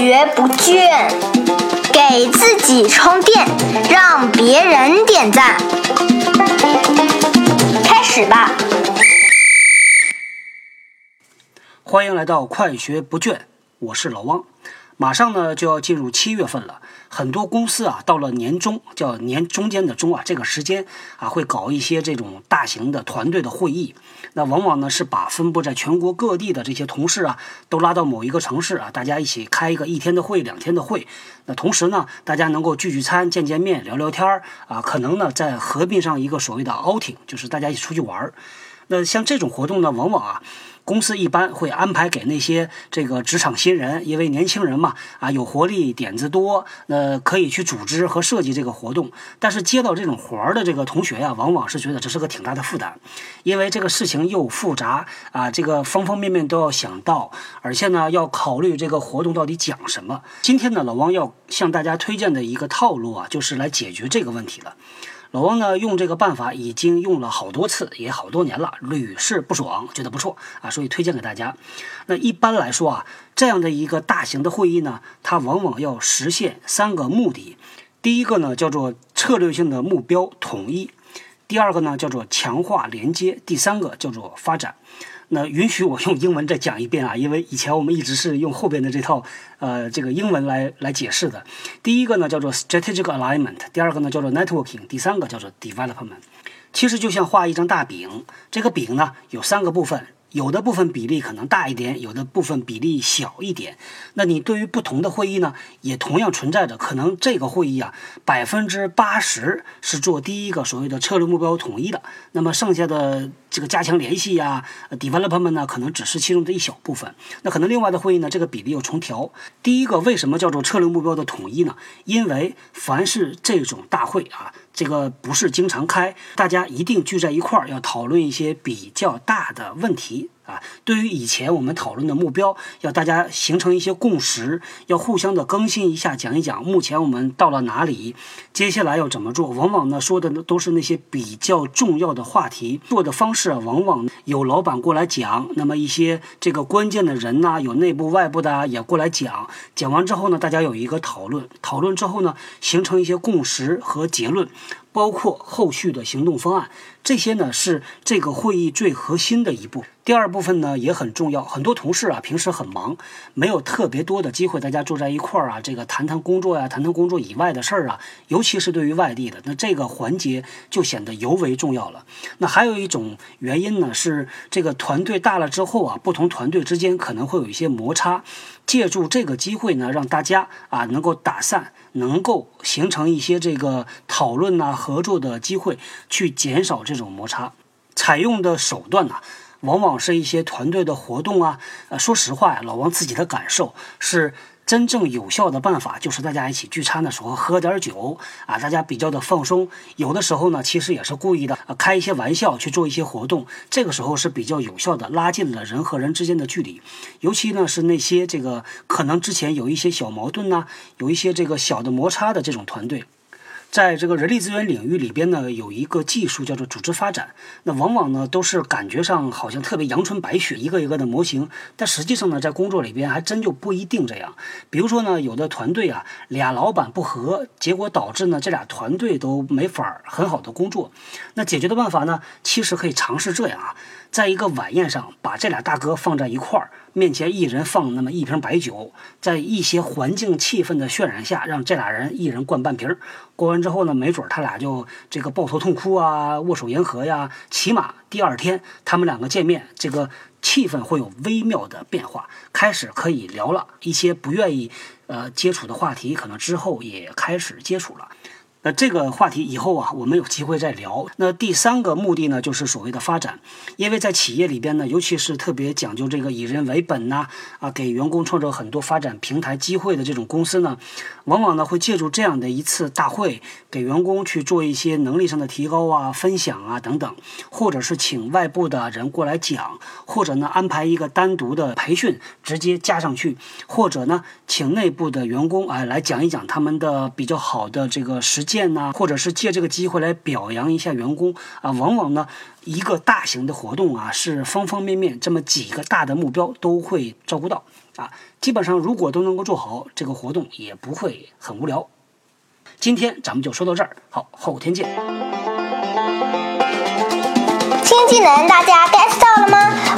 学不倦，给自己充电，让别人点赞。开始吧！欢迎来到快学不倦，我是老汪。马上呢就要进入七月份了，很多公司啊到了年终，叫年中间的中啊这个时间啊会搞一些这种大型的团队的会议。那往往呢是把分布在全国各地的这些同事啊都拉到某一个城市啊，大家一起开一个一天的会、两天的会。那同时呢，大家能够聚聚餐、见见面、聊聊天儿啊，可能呢再合并上一个所谓的 outing，就是大家一起出去玩儿。那像这种活动呢，往往啊。公司一般会安排给那些这个职场新人，因为年轻人嘛，啊有活力、点子多，那可以去组织和设计这个活动。但是接到这种活儿的这个同学呀，往往是觉得这是个挺大的负担，因为这个事情又复杂啊，这个方方面面都要想到，而且呢要考虑这个活动到底讲什么。今天呢，老汪要向大家推荐的一个套路啊，就是来解决这个问题了。老汪呢，用这个办法已经用了好多次，也好多年了，屡试不爽，觉得不错啊，所以推荐给大家。那一般来说啊，这样的一个大型的会议呢，它往往要实现三个目的。第一个呢，叫做策略性的目标统一；第二个呢，叫做强化连接；第三个叫做发展。那允许我用英文再讲一遍啊，因为以前我们一直是用后边的这套呃这个英文来来解释的。第一个呢叫做 strategic alignment，第二个呢叫做 networking，第三个叫做 development。其实就像画一张大饼，这个饼呢有三个部分。有的部分比例可能大一点，有的部分比例小一点。那你对于不同的会议呢，也同样存在着可能这个会议啊，百分之八十是做第一个所谓的策略目标统一的，那么剩下的这个加强联系呀，development 呢，可能只是其中的一小部分。那可能另外的会议呢，这个比例又重调。第一个为什么叫做策略目标的统一呢？因为凡是这种大会啊。这个不是经常开，大家一定聚在一块儿，要讨论一些比较大的问题。啊，对于以前我们讨论的目标，要大家形成一些共识，要互相的更新一下，讲一讲目前我们到了哪里，接下来要怎么做。往往呢说的都是那些比较重要的话题，做的方式啊，往往有老板过来讲，那么一些这个关键的人呐，有内部外部的也过来讲。讲完之后呢，大家有一个讨论，讨论之后呢，形成一些共识和结论。包括后续的行动方案，这些呢是这个会议最核心的一步。第二部分呢也很重要，很多同事啊平时很忙，没有特别多的机会，大家坐在一块儿啊，这个谈谈工作呀，谈谈工作以外的事儿啊，尤其是对于外地的，那这个环节就显得尤为重要了。那还有一种原因呢，是这个团队大了之后啊，不同团队之间可能会有一些摩擦，借助这个机会呢，让大家啊能够打散。能够形成一些这个讨论呐、合作的机会，去减少这种摩擦。采用的手段呢，往往是一些团队的活动啊。呃，说实话呀，老王自己的感受是。真正有效的办法就是大家一起聚餐的时候喝点酒啊，大家比较的放松。有的时候呢，其实也是故意的，开一些玩笑去做一些活动。这个时候是比较有效的，拉近了人和人之间的距离。尤其呢是那些这个可能之前有一些小矛盾呐，有一些这个小的摩擦的这种团队。在这个人力资源领域里边呢，有一个技术叫做组织发展。那往往呢都是感觉上好像特别阳春白雪，一个一个的模型。但实际上呢，在工作里边还真就不一定这样。比如说呢，有的团队啊，俩老板不和，结果导致呢这俩团队都没法很好的工作。那解决的办法呢，其实可以尝试这样啊，在一个晚宴上把这俩大哥放在一块儿。面前一人放那么一瓶白酒，在一些环境气氛的渲染下，让这俩人一人灌半瓶。过完之后呢，没准他俩就这个抱头痛哭啊，握手言和呀。起码第二天他们两个见面，这个气氛会有微妙的变化，开始可以聊了一些不愿意呃接触的话题，可能之后也开始接触了。那这个话题以后啊，我们有机会再聊。那第三个目的呢，就是所谓的发展，因为在企业里边呢，尤其是特别讲究这个以人为本呐，啊，给员工创造很多发展平台机会的这种公司呢，往往呢会借助这样的一次大会，给员工去做一些能力上的提高啊、分享啊等等，或者是请外部的人过来讲，或者呢安排一个单独的培训直接加上去，或者呢请内部的员工哎来讲一讲他们的比较好的这个实。件呐、或者是借这个机会来表扬一下员工啊，往往呢，一个大型的活动啊，是方方面面这么几个大的目标都会照顾到啊。基本上如果都能够做好，这个活动也不会很无聊。今天咱们就说到这儿，好，后天见。新技能大家 get？